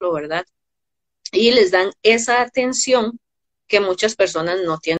¿verdad? Y les dan esa atención que muchas personas no tienen